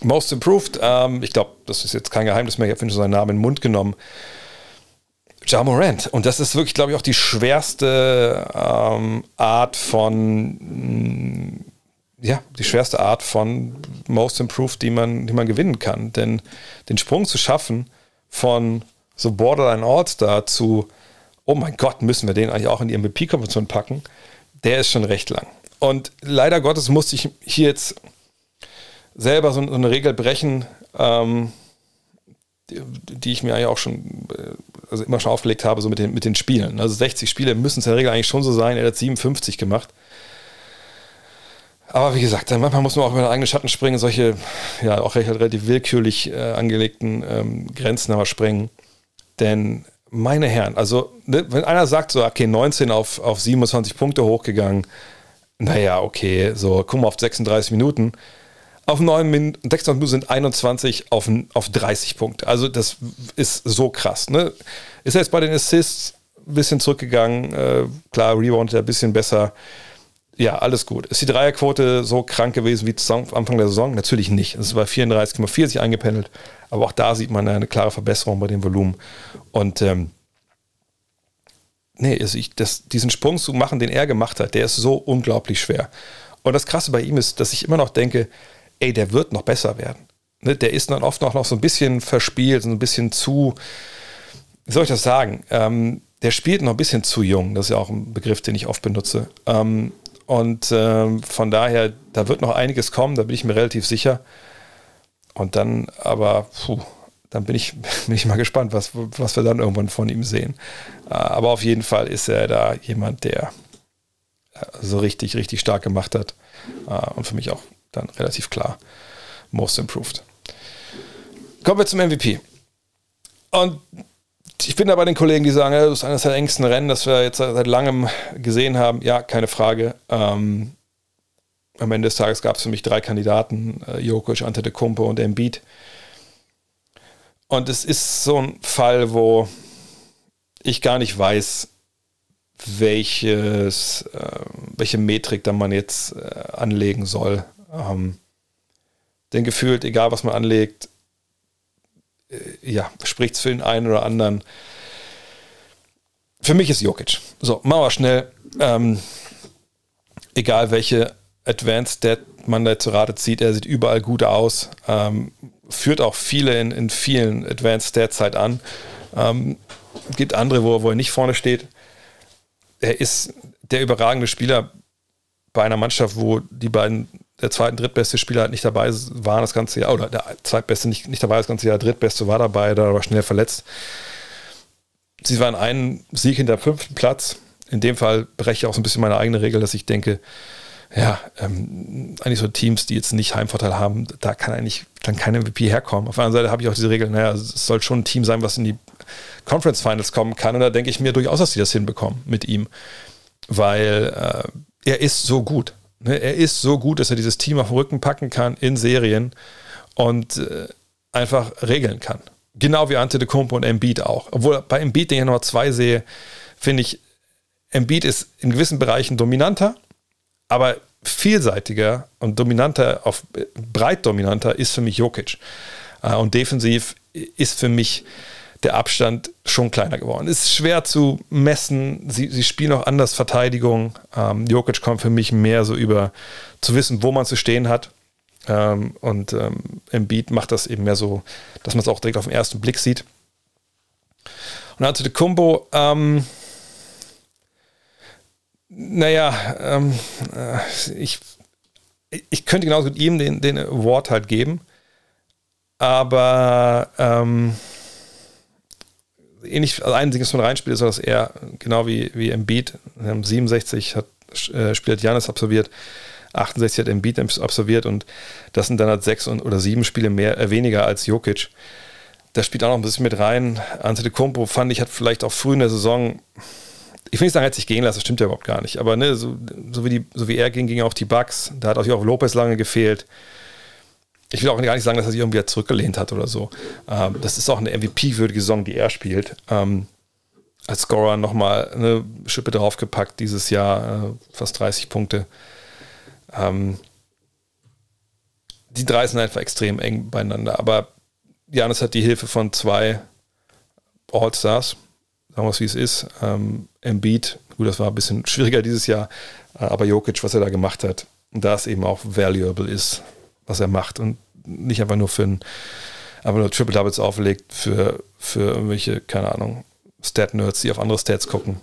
Most Improved, ähm, ich glaube, das ist jetzt kein Geheimnis mehr, ich habe schon seinen Namen in den Mund genommen. Ja Morant. Und das ist wirklich, glaube ich, auch die schwerste ähm, Art von ja, die schwerste Art von Most Improved, die man, die man gewinnen kann. Denn den Sprung zu schaffen von so Borderline All-Star zu, oh mein Gott, müssen wir den eigentlich auch in die MVP-Kompetition packen, der ist schon recht lang. Und leider Gottes musste ich hier jetzt selber so, eine Regel brechen, ähm, die, ich mir eigentlich auch schon, äh, also immer schon aufgelegt habe, so mit den, mit den Spielen. Also 60 Spiele müssen es in der Regel eigentlich schon so sein. Er hat 57 gemacht. Aber wie gesagt, manchmal muss man auch über den eigenen Schatten springen, solche ja auch recht, relativ willkürlich äh, angelegten ähm, Grenzen aber sprengen. Denn meine Herren, also ne, wenn einer sagt so, okay, 19 auf, auf 27 Punkte hochgegangen, naja, okay, so, guck mal auf 36 Minuten. Auf 9 Minuten, 36 Minuten sind 21 auf, auf 30 Punkte. Also das ist so krass. Ne? Ist er jetzt bei den Assists ein bisschen zurückgegangen. Äh, klar, Rebound ein bisschen besser. Ja, alles gut. Ist die Dreierquote so krank gewesen wie zu Anfang der Saison? Natürlich nicht. Es ist bei 34,4 sich eingependelt. Aber auch da sieht man eine klare Verbesserung bei dem Volumen. Und ähm, nee, also ich, das, diesen Sprung zu machen, den er gemacht hat, der ist so unglaublich schwer. Und das Krasse bei ihm ist, dass ich immer noch denke, ey, der wird noch besser werden. Ne, der ist dann oft noch, noch so ein bisschen verspielt, so ein bisschen zu, wie soll ich das sagen? Ähm, der spielt noch ein bisschen zu jung. Das ist ja auch ein Begriff, den ich oft benutze. Ähm, und ähm, von daher, da wird noch einiges kommen, da bin ich mir relativ sicher. Und dann aber, puh, dann bin ich, bin ich mal gespannt, was, was wir dann irgendwann von ihm sehen. Äh, aber auf jeden Fall ist er da jemand, der äh, so richtig, richtig stark gemacht hat. Äh, und für mich auch dann relativ klar most improved. Kommen wir zum MVP. Und ich bin da bei den Kollegen, die sagen, das ist eines der engsten Rennen, das wir jetzt seit langem gesehen haben. Ja, keine Frage. Ähm, am Ende des Tages gab es für mich drei Kandidaten, äh, Jokic, Antetokounmpo und Embiid. Und es ist so ein Fall, wo ich gar nicht weiß, welches, äh, welche Metrik da man jetzt äh, anlegen soll. Ähm, denn gefühlt, egal was man anlegt, ja, spricht es für den einen oder anderen. Für mich ist Jokic. So, wir schnell. Ähm, egal welche Advanced Stat man da zu Rate zieht, er sieht überall gut aus. Ähm, führt auch viele in, in vielen Advanced Stats halt an. Ähm, gibt andere, wo, wo er nicht vorne steht. Er ist der überragende Spieler bei einer Mannschaft, wo die beiden, der zweite und drittbeste Spieler halt nicht dabei waren das ganze Jahr, oder der zweitbeste nicht, nicht dabei das ganze Jahr, drittbeste war dabei, da war schnell verletzt. Sie waren einen Sieg hinter fünften Platz. In dem Fall breche ich auch so ein bisschen meine eigene Regel, dass ich denke, ja, ähm, eigentlich so Teams, die jetzt nicht Heimvorteil haben, da kann eigentlich dann kein MVP herkommen. Auf der anderen Seite habe ich auch diese Regel, naja, es soll schon ein Team sein, was in die Conference Finals kommen kann. Und da denke ich mir durchaus, dass sie das hinbekommen mit ihm. Weil äh, er ist so gut. Ne? Er ist so gut, dass er dieses Team auf den Rücken packen kann in Serien und äh, einfach regeln kann. Genau wie Ante de Kumpo und Embiid auch. Obwohl bei Embiid, den ich noch zwei sehe, finde ich, Embiid ist in gewissen Bereichen dominanter aber vielseitiger und dominanter, auf breit dominanter ist für mich Jokic. Äh, und defensiv ist für mich der Abstand schon kleiner geworden. Ist schwer zu messen. Sie, sie spielen auch anders Verteidigung. Ähm, Jokic kommt für mich mehr so über zu wissen, wo man zu stehen hat. Ähm, und ähm, Embiid macht das eben mehr so, dass man es auch direkt auf den ersten Blick sieht. Und also der Kumbo, ähm, naja, ähm, äh, ich, ich könnte genauso mit ihm den, den Award halt geben, aber ähm, ähnlich, also ein Ding, was man reinspielt, ist, dass er genau wie, wie Embiid, 67 hat, äh, spielt Janis absolviert, 68 hat Embiid absolviert und das sind dann halt sechs und, oder sieben Spiele mehr, äh, weniger als Jokic. Das spielt auch noch ein bisschen mit rein. Antetokounmpo fand ich, hat vielleicht auch früh in der Saison ich will nicht sagen, hat sich gehen lassen, das stimmt ja überhaupt gar nicht. Aber ne, so, so, wie die, so wie er ging, ging auch die Bugs. Da hat auch auch Lopez lange gefehlt. Ich will auch gar nicht sagen, dass er sich irgendwie zurückgelehnt hat oder so. Ähm, das ist auch eine MVP-würdige Saison, die er spielt. Ähm, als Scorer nochmal eine Schippe draufgepackt dieses Jahr, äh, fast 30 Punkte. Ähm, die drei sind einfach extrem eng beieinander. Aber Janis hat die Hilfe von zwei All-Stars sagen wir es wie es ist. Ähm, Embiid, gut, das war ein bisschen schwieriger dieses Jahr, äh, aber Jokic, was er da gemacht hat, da es eben auch valuable ist, was er macht und nicht einfach nur für ein, einfach nur Triple Doubles auflegt für, für irgendwelche, keine Ahnung, Stat-Nerds, die auf andere Stats gucken,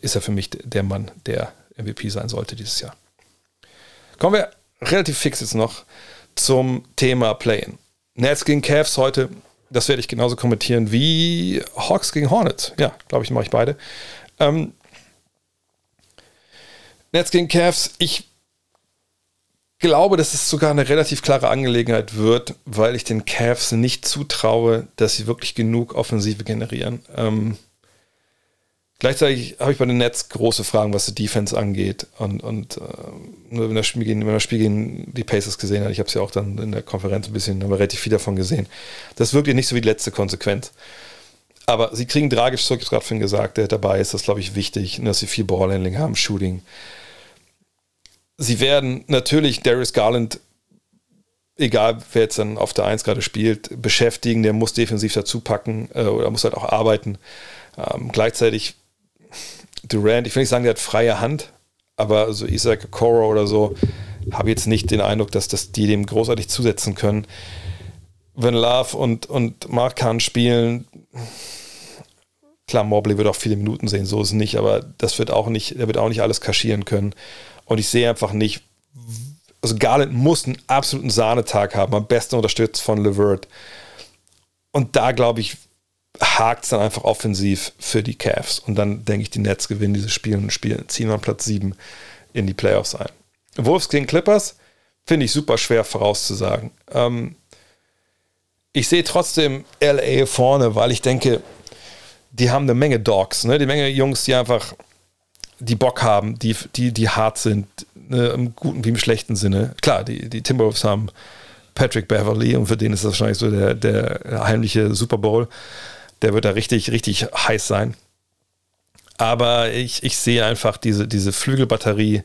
ist er für mich der Mann, der MVP sein sollte dieses Jahr. Kommen wir relativ fix jetzt noch zum Thema Play-In. Nets gegen Cavs heute, das werde ich genauso kommentieren wie Hawks gegen Hornets. Ja, glaube ich, mache ich beide. Ähm, Nets gegen Cavs, ich glaube, dass es sogar eine relativ klare Angelegenheit wird, weil ich den Cavs nicht zutraue, dass sie wirklich genug Offensive generieren. Ähm, gleichzeitig habe ich bei den Nets große Fragen, was die Defense angeht. Und, und äh, wenn das Spiel wenn das Spiel gegen die Pacers gesehen hat, ich habe es ja auch dann in der Konferenz ein bisschen, aber relativ viel davon gesehen. Das wirkt ja nicht so wie die letzte Konsequenz. Aber sie kriegen Dragic zurück, ich gerade vorhin gesagt, der dabei ist, das glaube ich wichtig, dass sie viel Ballhandling haben, Shooting sie werden natürlich Darius Garland, egal wer jetzt dann auf der 1 gerade spielt, beschäftigen, der muss defensiv dazu packen äh, oder muss halt auch arbeiten. Ähm, gleichzeitig Durant, ich will nicht sagen, der hat freie Hand, aber so Isaac Coro oder so, habe jetzt nicht den Eindruck, dass das die dem großartig zusetzen können. Wenn Love und, und Kahn spielen, klar, Mobley wird auch viele Minuten sehen, so ist es nicht, aber das wird auch nicht, er wird auch nicht alles kaschieren können. Und ich sehe einfach nicht, also Garland muss einen absoluten Sahnetag haben, am besten unterstützt von Levert. Und da glaube ich, hakt es dann einfach offensiv für die Cavs. Und dann denke ich, die Nets gewinnen dieses Spiel und spielen, ziehen an Platz 7 in die Playoffs ein. Wolves gegen Clippers finde ich super schwer vorauszusagen. Ähm, ich sehe trotzdem LA vorne, weil ich denke, die haben eine Menge Dogs, ne? die Menge Jungs, die einfach die Bock haben, die, die, die hart sind, ne, im guten wie im schlechten Sinne. Klar, die, die Timberwolves haben Patrick Beverly und für den ist das wahrscheinlich so der, der heimliche Super Bowl. Der wird da richtig, richtig heiß sein. Aber ich, ich sehe einfach diese, diese Flügelbatterie,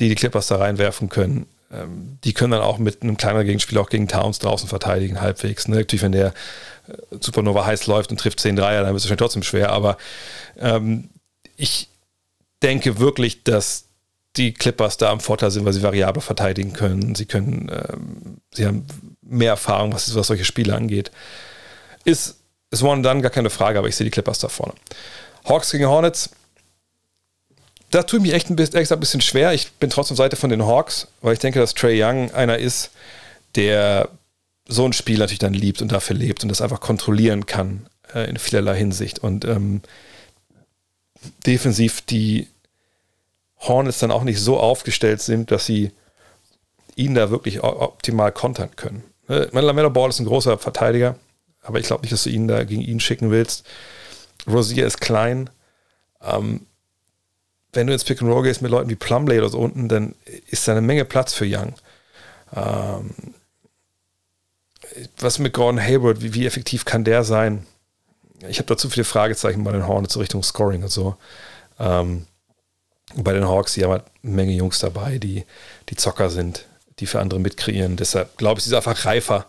die die Clippers da reinwerfen können. Ähm, die können dann auch mit einem kleineren Gegenspiel auch gegen Towns draußen verteidigen, halbwegs. Ne? Natürlich, wenn der äh, Supernova heiß läuft und trifft 10 Dreier, dann wird es wahrscheinlich trotzdem schwer. Aber ähm, ich, denke wirklich, dass die Clippers da am Vorteil sind, weil sie variabel verteidigen können. Sie können, ähm, sie haben mehr Erfahrung, was, was solche Spiele angeht. Ist, ist one dann gar keine Frage, aber ich sehe die Clippers da vorne. Hawks gegen Hornets. Da ich mich echt ein bisschen, ein bisschen schwer. Ich bin trotzdem Seite von den Hawks, weil ich denke, dass Trey Young einer ist, der so ein Spiel natürlich dann liebt und dafür lebt und das einfach kontrollieren kann äh, in vielerlei Hinsicht. Und ähm, defensiv die Hornets dann auch nicht so aufgestellt sind, dass sie ihn da wirklich optimal kontern können. Ne, mein Lamella Ball ist ein großer Verteidiger, aber ich glaube nicht, dass du ihn da gegen ihn schicken willst. Rosier ist klein. Ähm, wenn du ins Pick and Roll gehst mit Leuten wie Plumley oder so unten, dann ist da eine Menge Platz für Young. Ähm, was mit Gordon Hayward, wie, wie effektiv kann der sein? Ich habe da zu viele Fragezeichen bei den Hornets Richtung Scoring und so. Ähm, bei den Hawks, die haben halt eine Menge Jungs dabei, die, die Zocker sind, die für andere mitkreieren. Deshalb glaube ich, sie sind einfach reifer.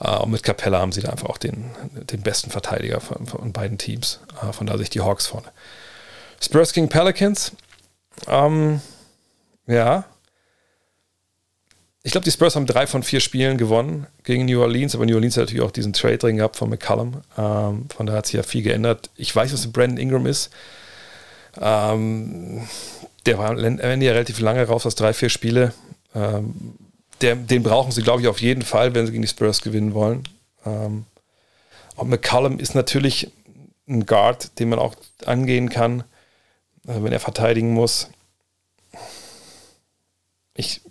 Äh, und mit Capella haben sie da einfach auch den, den besten Verteidiger von, von beiden Teams. Äh, von da sich die Hawks vorne. Spurs gegen Pelicans. Ähm, ja, ich glaube, die Spurs haben drei von vier Spielen gewonnen gegen New Orleans, aber New Orleans hat natürlich auch diesen Trade drin gehabt von McCallum. Ähm, von daher hat sich ja viel geändert. Ich weiß, was Brandon Ingram ist. Ähm, der war am Ende ja relativ lange raus aus drei, vier Spiele. Ähm, der, den brauchen sie, glaube ich, auf jeden Fall, wenn sie gegen die Spurs gewinnen wollen. Ähm, und McCallum ist natürlich ein Guard, den man auch angehen kann, äh, wenn er verteidigen muss. Ich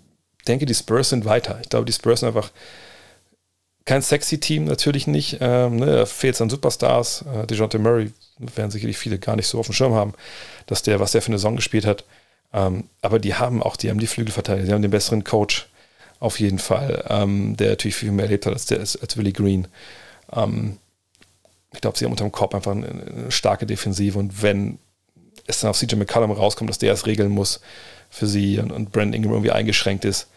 denke, die Spurs sind weiter. Ich glaube, die Spurs sind einfach kein sexy Team, natürlich nicht. Ähm, ne, da fehlt es an Superstars. Äh, DeJounte Murray werden sicherlich viele gar nicht so auf dem Schirm haben, dass der, was der für eine Saison gespielt hat. Ähm, aber die haben auch, die haben die Flügelverteidiger, die haben den besseren Coach auf jeden Fall, ähm, der natürlich viel mehr erlebt hat als, der, als Willie Green. Ähm, ich glaube, sie haben unter dem Korb einfach eine, eine, starke Defensive und wenn es dann auf CJ McCallum rauskommt, dass der es regeln muss für sie und, und Brandon Ingram irgendwie eingeschränkt ist,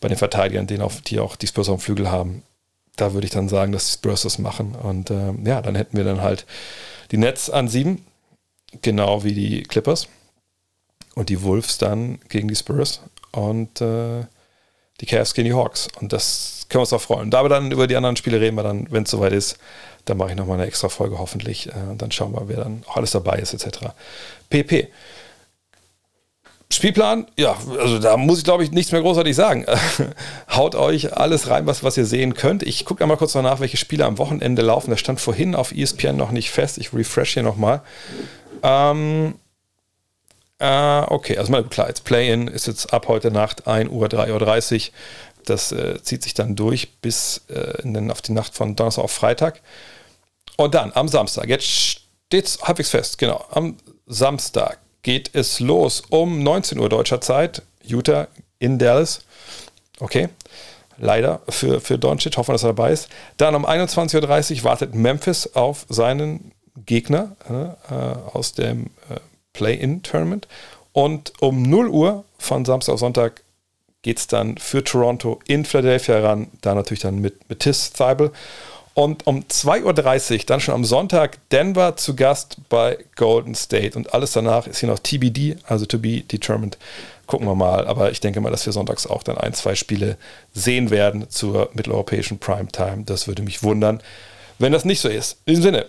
bei den Verteidigern, denen auf, die auch die Spurs auf dem Flügel haben. Da würde ich dann sagen, dass die Spurs das machen. Und äh, ja, dann hätten wir dann halt die Nets an sieben, genau wie die Clippers. Und die Wolves dann gegen die Spurs. und äh, die Cavs gegen die Hawks. Und das können wir uns auch freuen. Da wir dann über die anderen Spiele reden wir dann, wenn es soweit ist. Dann mache ich nochmal eine extra Folge hoffentlich. Äh, und dann schauen wir, wer dann auch alles dabei ist, etc. PP. Spielplan, ja, also da muss ich glaube ich nichts mehr großartig sagen. Haut euch alles rein, was, was ihr sehen könnt. Ich gucke mal kurz nach, welche Spiele am Wochenende laufen. Das stand vorhin auf ESPN noch nicht fest. Ich refresh hier nochmal. Ähm, äh, okay, also mal klar, jetzt Play-In ist jetzt ab heute Nacht 1 Uhr, 3.30 Uhr. Das äh, zieht sich dann durch bis äh, den, auf die Nacht von Donnerstag auf Freitag. Und dann am Samstag, jetzt steht es halbwegs fest, genau, am Samstag geht es los um 19 Uhr deutscher Zeit. Utah in Dallas. Okay. Leider für, für Doncic. Hoffen, dass er dabei ist. Dann um 21.30 Uhr wartet Memphis auf seinen Gegner äh, aus dem äh, Play-In-Tournament. Und um 0 Uhr von Samstag auf Sonntag geht es dann für Toronto in Philadelphia ran. Da natürlich dann mit, mit Tis Thibel. Und um 2.30 Uhr dann schon am Sonntag Denver zu Gast bei Golden State. Und alles danach ist hier noch TBD, also to be determined. Gucken wir mal. Aber ich denke mal, dass wir sonntags auch dann ein, zwei Spiele sehen werden zur mitteleuropäischen Primetime. Das würde mich wundern, wenn das nicht so ist. In diesem Sinne,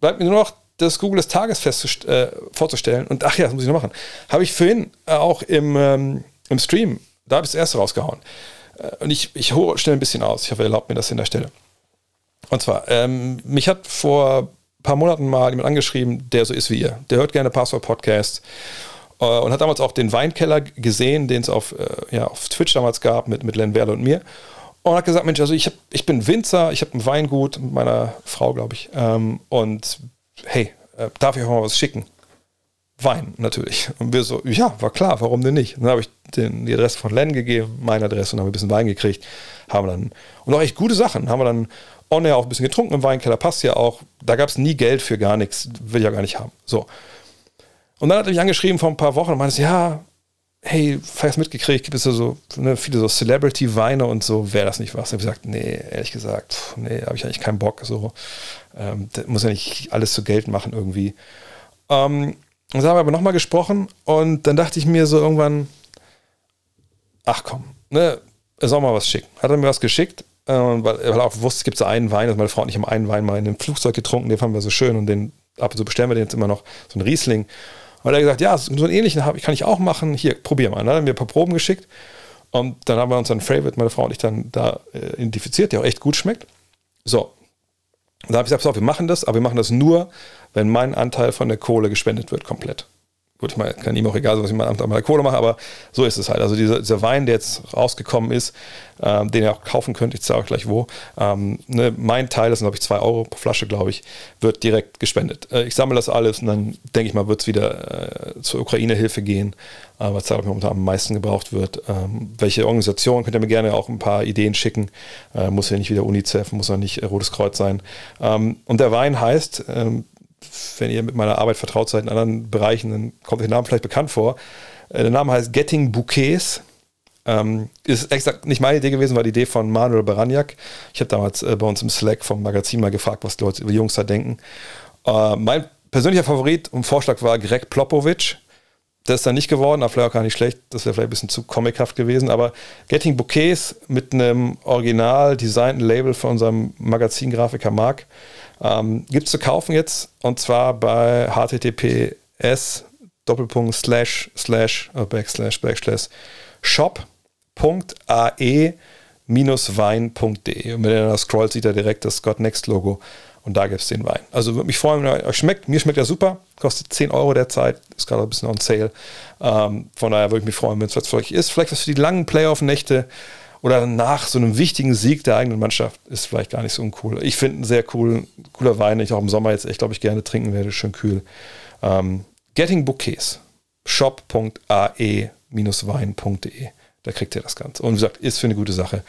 bleibt mir nur noch das Google des Tages äh, vorzustellen. Und ach ja, das muss ich noch machen. Habe ich vorhin äh, auch im, ähm, im Stream, da habe ich das erste rausgehauen. Äh, und ich, ich hole schnell ein bisschen aus. Ich hoffe, ihr erlaubt mir das in der Stelle. Und zwar, ähm, mich hat vor ein paar Monaten mal jemand angeschrieben, der so ist wie ihr. Der hört gerne Passwort-Podcasts äh, und hat damals auch den Weinkeller gesehen, den es auf, äh, ja, auf Twitch damals gab mit, mit Len Werle und mir. Und hat gesagt, Mensch, also ich, hab, ich bin Winzer, ich habe ein Weingut mit meiner Frau, glaube ich. Ähm, und hey, äh, darf ich auch mal was schicken? Wein, natürlich. Und wir so, ja, war klar, warum denn nicht? Und dann habe ich den, die Adresse von Len gegeben, meine Adresse und haben ein bisschen Wein gekriegt. Haben dann, und auch echt gute Sachen, haben wir dann on air auch ein bisschen getrunken im Weinkeller, passt ja auch. Da gab es nie Geld für gar nichts, will ich ja gar nicht haben. So. Und dann hat er mich angeschrieben vor ein paar Wochen und meinte, ja, hey, vielleicht mitgekriegt, gibt es ja so ne, viele so Celebrity-Weine und so, wäre das nicht was? Und ich gesagt, nee, ehrlich gesagt, pff, nee, habe ich eigentlich keinen Bock. So, ähm, muss ja nicht alles zu Geld machen irgendwie. Ähm, und dann haben wir aber nochmal gesprochen und dann dachte ich mir so irgendwann, ach komm, ne, er soll mal was schicken. Hat er mir was geschickt äh, weil, er auch wusste, es gibt so einen Wein, also meine Frau und ich haben einen Wein mal in einem Flugzeug getrunken, den fanden wir so schön und den ab und zu bestellen wir den jetzt immer noch, so ein Riesling. Und er hat gesagt, ja, so einen ähnlichen kann ich auch machen, hier, probier mal. Dann hat er mir ein paar Proben geschickt und dann haben wir unseren Favorite, meine Frau und ich, dann da äh, identifiziert, der auch echt gut schmeckt. So, da habe ich gesagt, so, wir machen das, aber wir machen das nur, wenn mein Anteil von der Kohle gespendet wird, komplett. Gut, ich meine, kann ihm auch egal sein, was ich mal an meiner Kohle mache, aber so ist es halt. Also dieser, dieser Wein, der jetzt rausgekommen ist, ähm, den ihr auch kaufen könnt, ich zeige euch gleich wo. Ähm, ne, mein Teil, das sind glaube ich zwei Euro pro Flasche, glaube ich, wird direkt gespendet. Äh, ich sammle das alles und dann denke ich mal, wird es wieder äh, zur Ukraine-Hilfe gehen, äh, was da momentan am meisten gebraucht wird. Ähm, welche Organisation, könnt ihr mir gerne auch ein paar Ideen schicken. Äh, muss ja nicht wieder UNICEF, muss ja nicht äh, Rotes Kreuz sein. Ähm, und der Wein heißt, ähm, wenn ihr mit meiner Arbeit vertraut seid in anderen Bereichen, dann kommt der Name vielleicht bekannt vor. Äh, der Name heißt Getting Bouquets. Ähm, ist exakt nicht meine Idee gewesen, war die Idee von Manuel Baraniak. Ich habe damals äh, bei uns im Slack vom Magazin mal gefragt, was die Leute über Jungs da denken. Äh, mein persönlicher Favorit und Vorschlag war Greg Plopovic. Das ist dann nicht geworden, aber vielleicht auch gar nicht schlecht. Das wäre vielleicht ein bisschen zu comichaft gewesen. Aber Getting Bouquets mit einem original designten Label von unserem Magazingrafiker Mark ähm, Gibt es zu kaufen jetzt und zwar bei https Doppelpunkt slash slash äh, backslash backslash shop.ae wein.de und wenn ihr da scrollt, sieht er direkt das Scott Next Logo und da gibt es den Wein. Also würde mich freuen, wenn er euch schmeckt. Mir schmeckt er super, kostet 10 Euro derzeit, ist gerade ein bisschen on sale. Ähm, von daher würde ich mich freuen, wenn es was für euch ist. Vielleicht was für die langen Playoff-Nächte oder nach so einem wichtigen Sieg der eigenen Mannschaft ist vielleicht gar nicht so uncool. Ich finde einen sehr cool, cooler Wein, den ich auch im Sommer jetzt echt, glaube ich, gerne trinken werde, schön kühl. Ähm, Getting Bouquets, shop.ae-wein.de. Da kriegt ihr das Ganze. Und wie gesagt, ist für eine gute Sache.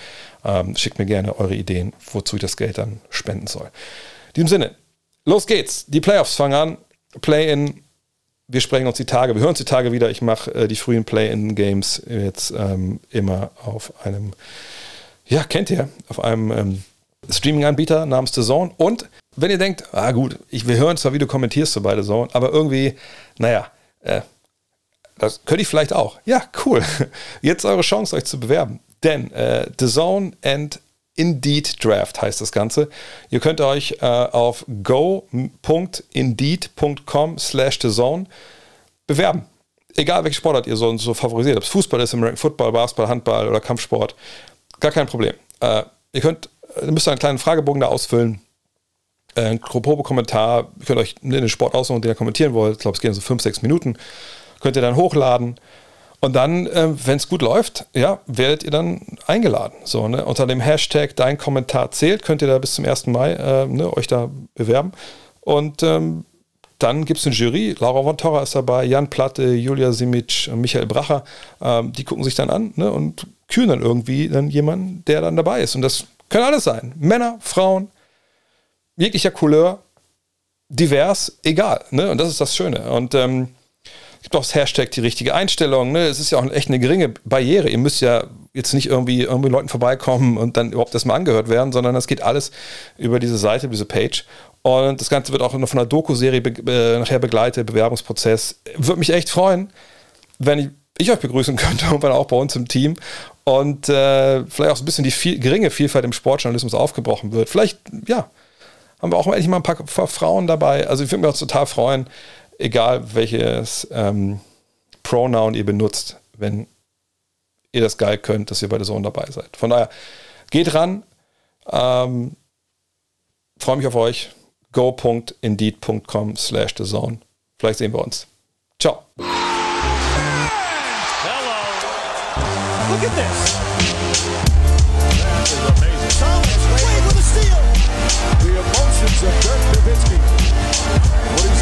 Ähm, schickt mir gerne eure Ideen, wozu ich das Geld dann spenden soll. In diesem Sinne, los geht's. Die Playoffs fangen an. Play-in wir sprechen uns die Tage, wir hören uns die Tage wieder. Ich mache äh, die frühen Play-in-Games jetzt ähm, immer auf einem, ja, kennt ihr, auf einem ähm, Streaming-Anbieter namens The Zone. Und wenn ihr denkt, ah gut, ich, wir hören zwar, wie du kommentierst so bei The Zone, aber irgendwie, naja, äh, Das könnte ich vielleicht auch. Ja, cool. Jetzt eure Chance, euch zu bewerben. Denn äh, The Zone and Indeed Draft heißt das Ganze. Ihr könnt euch äh, auf go.indeed.com slash The Zone bewerben. Egal welche Sportart ihr so, so favorisiert. Ob es Fußball ist, American Football, Basketball, Handball oder Kampfsport. Gar kein Problem. Äh, ihr könnt, ihr müsst einen kleinen Fragebogen da ausfüllen. Äh, ein Probe-Kommentar. Ihr könnt euch den Sport aussuchen, den ihr kommentieren wollt. Ich glaube, es gehen so 5, 6 Minuten. Könnt ihr dann hochladen. Und dann, äh, wenn es gut läuft, ja, werdet ihr dann eingeladen. So, ne? Unter dem Hashtag Dein Kommentar zählt, könnt ihr da bis zum 1. Mai äh, ne, euch da bewerben. Und ähm, dann gibt es eine Jury. Laura von Torra ist dabei, Jan Platte, Julia Simic, Michael Bracher. Ähm, die gucken sich dann an ne, und kühlen dann irgendwie dann jemanden, der dann dabei ist. Und das können alles sein. Männer, Frauen, jeglicher Couleur, divers, egal. Ne? Und das ist das Schöne. Und ähm, gibt auch das Hashtag die richtige Einstellung. Ne? Es ist ja auch echt eine geringe Barriere. Ihr müsst ja jetzt nicht irgendwie irgendwie Leuten vorbeikommen und dann überhaupt erstmal angehört werden, sondern das geht alles über diese Seite, diese Page. Und das Ganze wird auch von einer Doku-Serie be äh, nachher begleitet, Bewerbungsprozess. Würde mich echt freuen, wenn ich, ich euch begrüßen könnte, irgendwann auch bei uns im Team. Und äh, vielleicht auch so ein bisschen die viel, geringe Vielfalt im Sportjournalismus aufgebrochen wird. Vielleicht, ja, haben wir auch endlich mal ein paar Frauen dabei. Also ich würde mich auch total freuen, egal welches ähm, Pronoun ihr benutzt, wenn ihr das geil könnt, dass ihr bei der Zone dabei seid. Von daher, geht ran. Ähm, Freue mich auf euch. go.indeed.com slash the zone. Vielleicht sehen wir uns. Ciao. Hello. Look at this. That is amazing. Thomas Wade with a steal. The emotions of Dirk Nowitzki. What he's